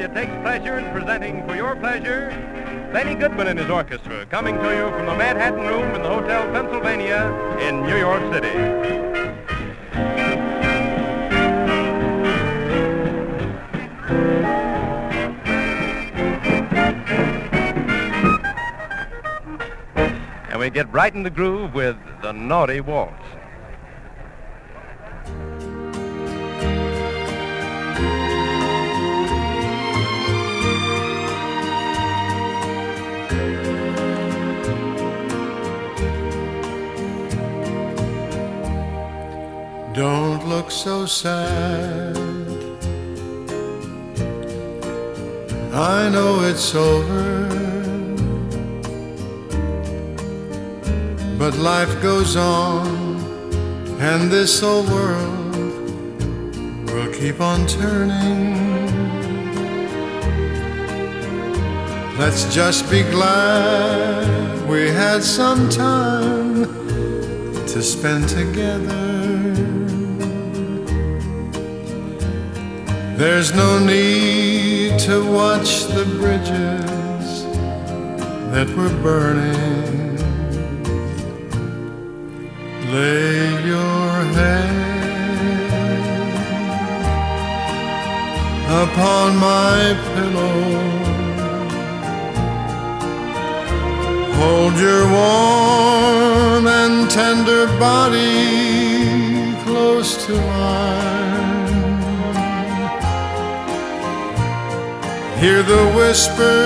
Columbia takes pleasure in presenting for your pleasure Benny Goodman and his orchestra, coming to you from the Manhattan Room in the Hotel Pennsylvania in New York City. And we get right in the groove with the Naughty Waltz. Don't look so sad. I know it's over. But life goes on, and this old world will keep on turning. Let's just be glad we had some time to spend together. There's no need to watch the bridges that were burning. Lay your head upon my pillow. Hold your warm and tender body close to mine. Hear the whisper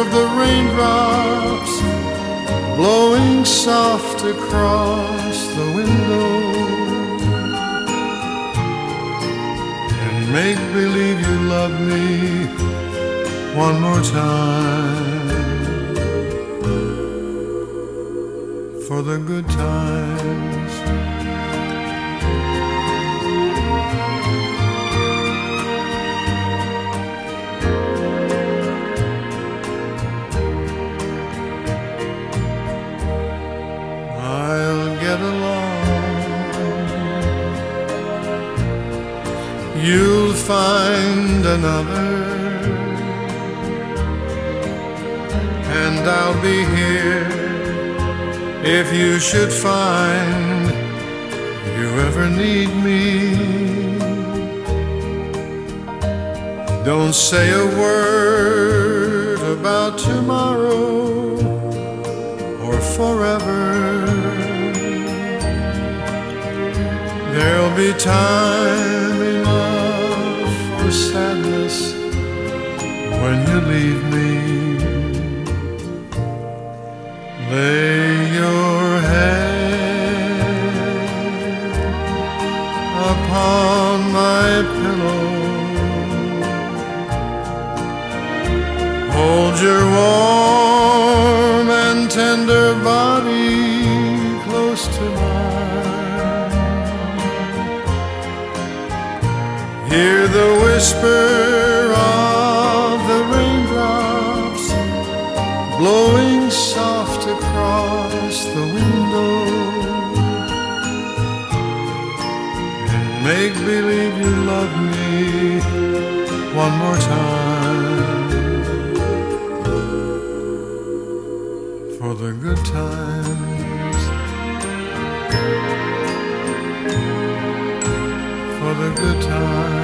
of the raindrops blowing soft across the window. And make believe you love me one more time for the good times. I'll get along. You'll find another, and I'll be here if you should find you ever need me. Don't say a word about tomorrow or forever. There'll be time enough for sadness when you leave me. Lay your head upon my pillow. Hold your warm and tender body close to mine. Hear the whisper make believe you love me one more time. for the good times, for the good times.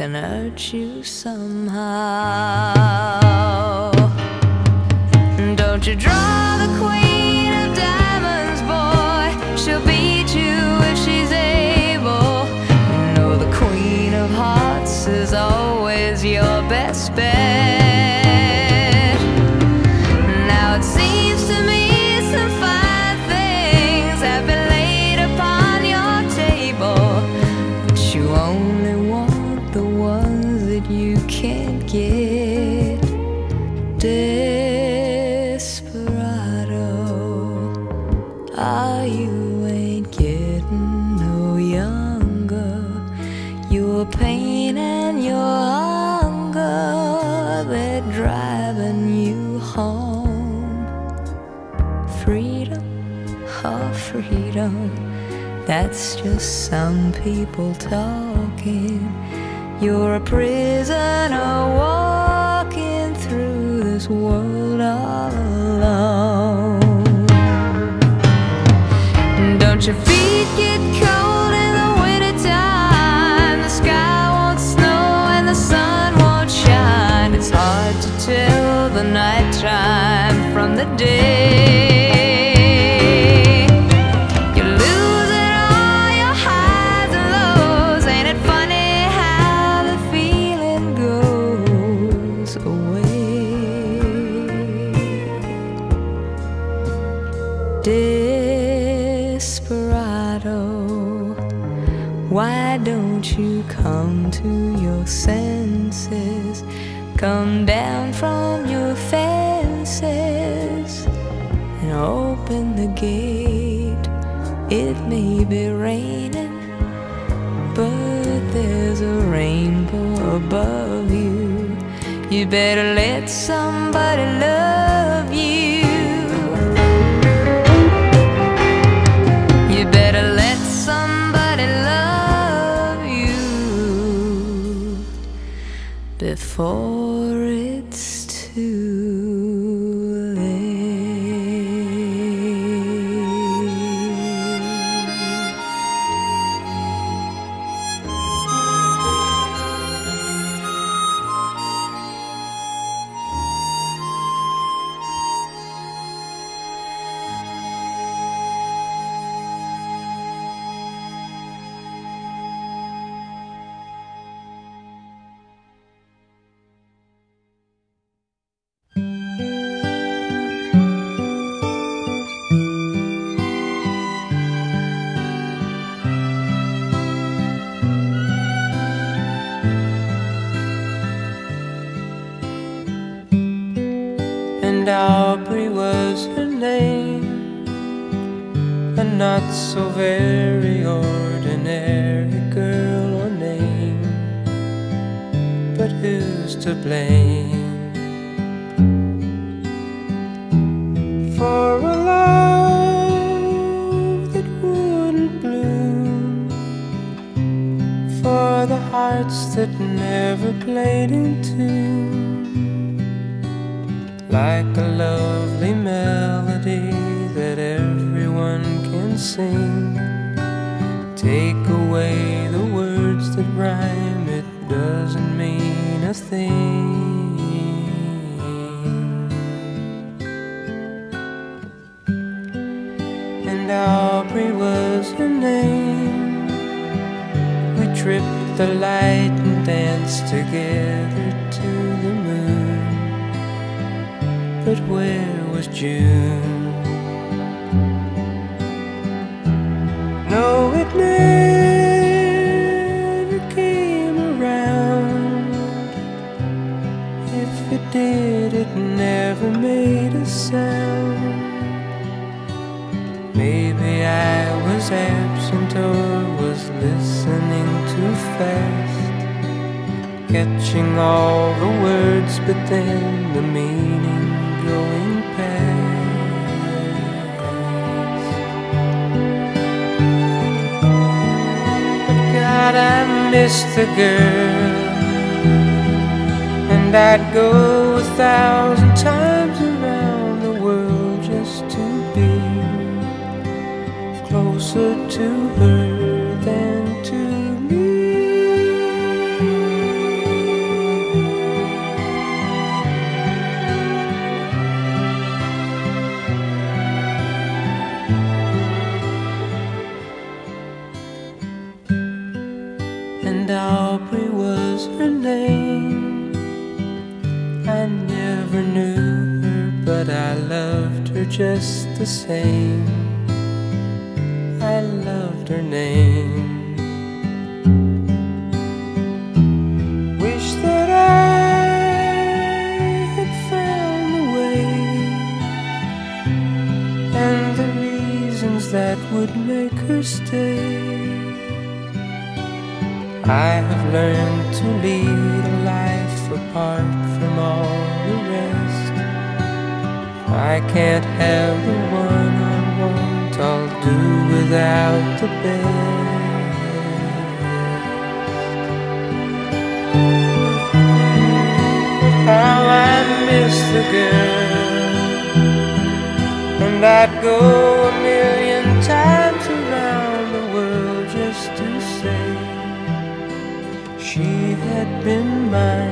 can hurt you somehow. Don't you draw the queen of diamonds, boy? She'll beat you if she's able. No, the queen of hearts is always your best bet. Just some people talking. You're a prisoner walking through this world all alone. Don't your feet get cold in the wintertime? The sky won't snow and the sun won't shine. It's hard to tell the nighttime from the day. The gate. It may be raining, but there's a rainbow above you. You better let somebody love you. You better let somebody love you before it's too not so very ordinary girl or name, but who's to blame for a love that wouldn't bloom? For the hearts that never played in tune like a lovely melody sing. Take away the words that rhyme, it doesn't mean a thing. And Aubrey was her name. We tripped the light and danced together to the moon. But where was June? Catching all the words, but then the meaning going past. But God, I miss the girl, and I'd go a thousand times around the world just to be closer to her the same. The best. How I miss the girl, and I'd go a million times around the world just to say she had been mine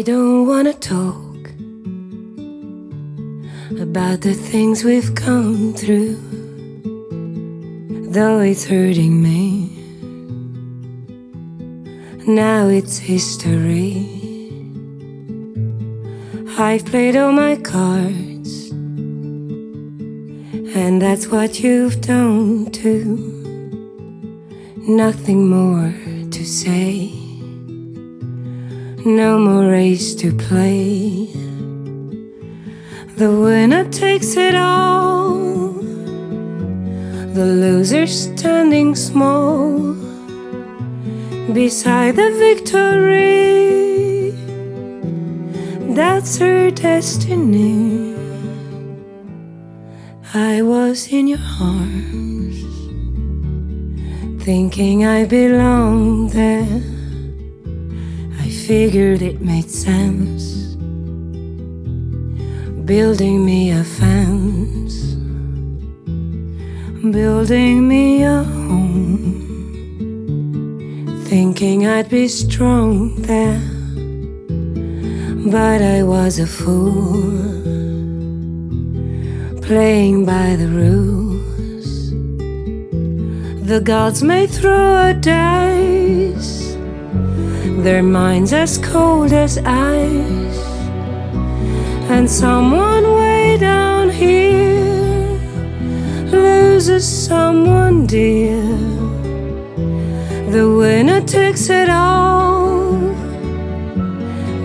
I don't wanna talk about the things we've come through, though it's hurting me. Now it's history. I've played all my cards, and that's what you've done too. Nothing more to say. No more race to play. The winner takes it all. The loser standing small beside the victory. That's her destiny. I was in your arms, thinking I belonged there. Figured it made sense, building me a fence, building me a home, thinking I'd be strong there. But I was a fool, playing by the rules. The gods may throw a dice, their minds as cold as ice. And someone way down here loses someone dear. The winner takes it all.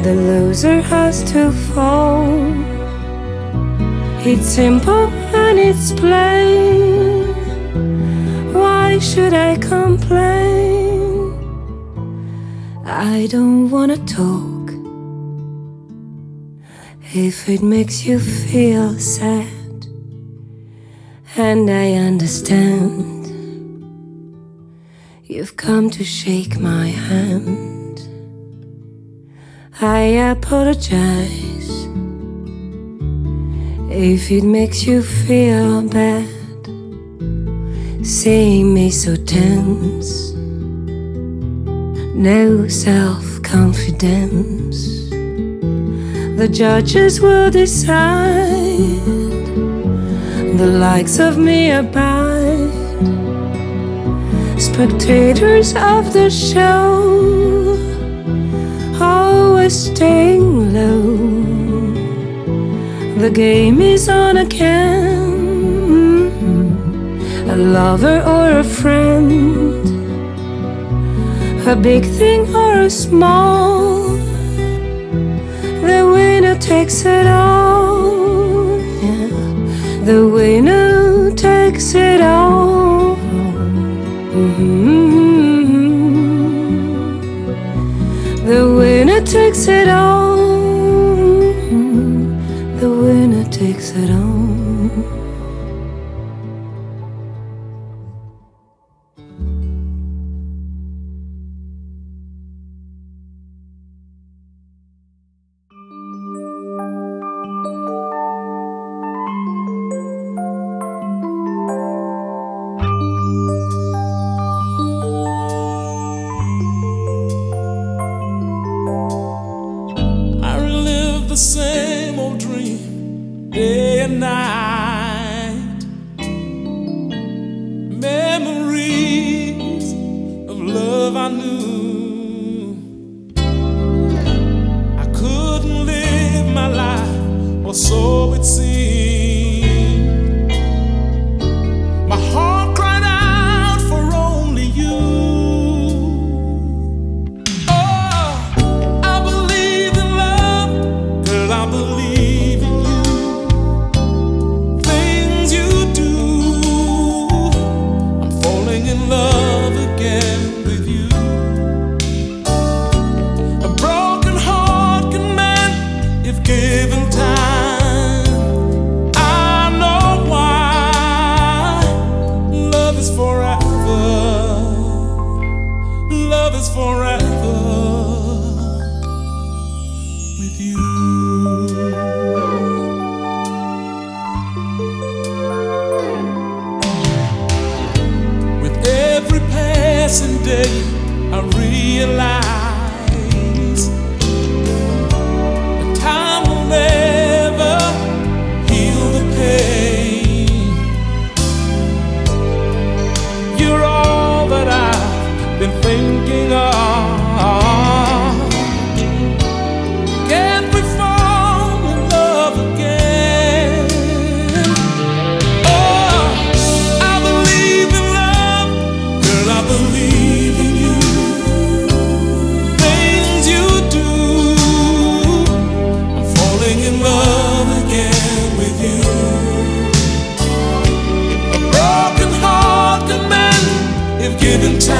The loser has to fall. It's simple and it's plain. Why should I complain? I don't wanna talk. If it makes you feel sad, and I understand, you've come to shake my hand. I apologize if it makes you feel bad, seeing me so tense, no self confidence. The judges will decide, the likes of me abide, spectators of the show always staying low. The game is on again. A lover or a friend, a big thing or a small. The winner takes it all. The winner takes it all. Mm-hmm. The winner takes it all. The winner takes it all. There's no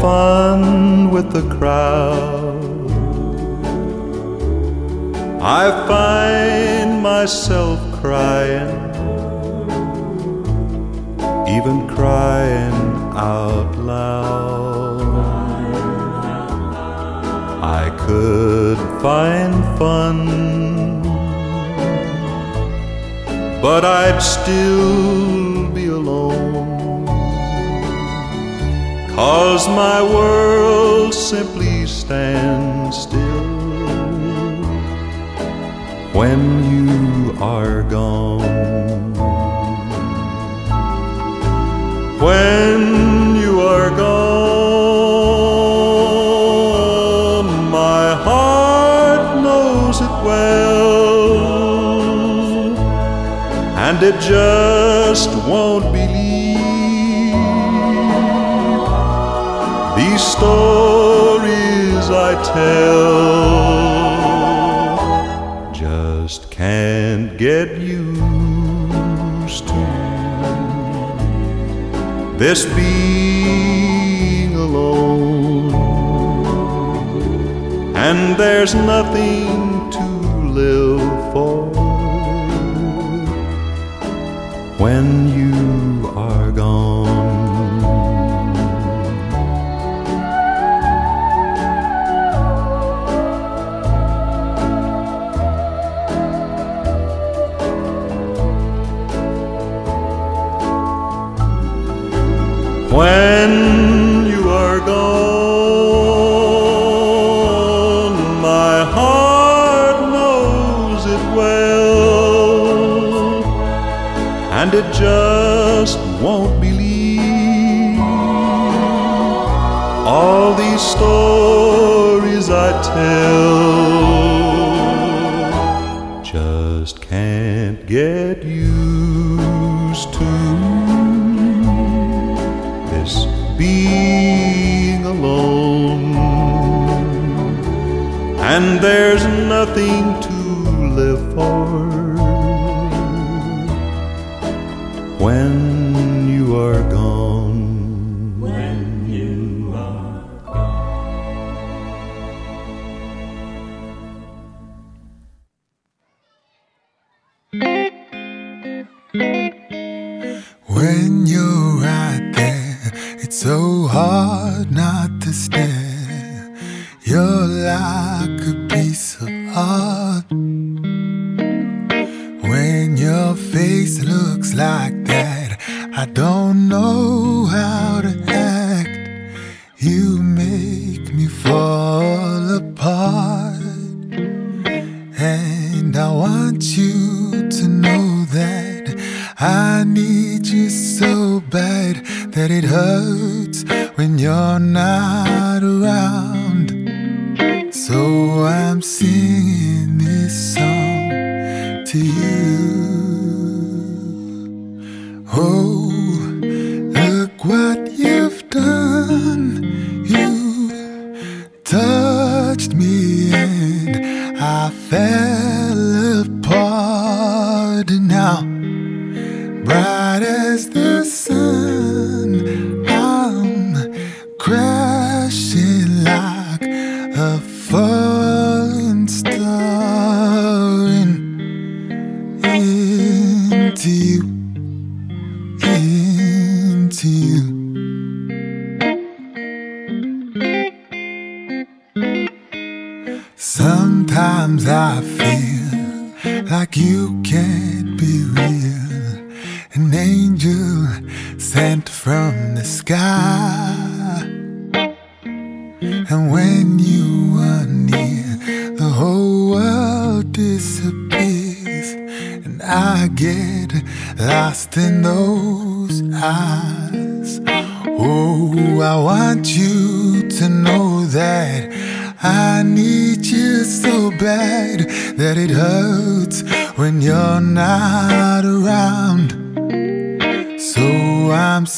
fun with the crowd. I find myself crying even crying out loud. I could find fun, but I'd still Cause my world simply stands still when you are gone. When you are gone, my heart knows it well, and it just won't believe these stories I tell. Just can't get used to this being alone, and there's nothing to live and it just won't believe all these stories I tell. Just can't get used to this being alone, and there's nothing to heart.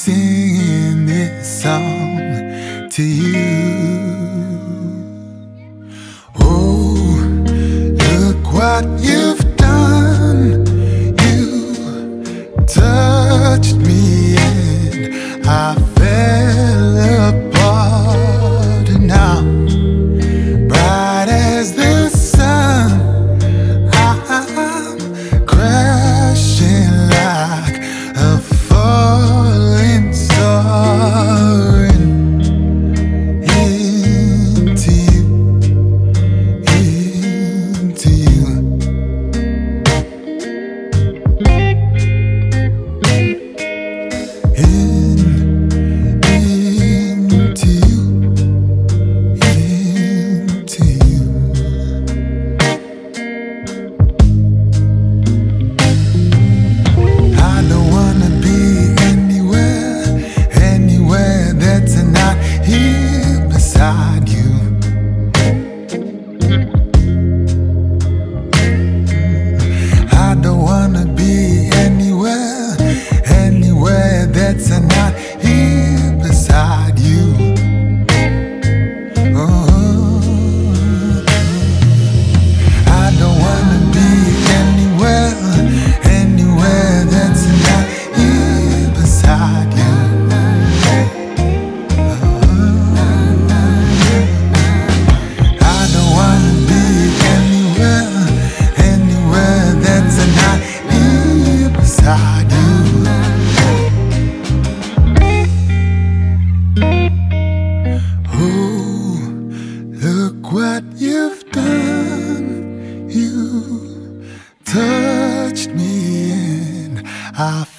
Singing this song to you. Oh, look what you've done. You touched me half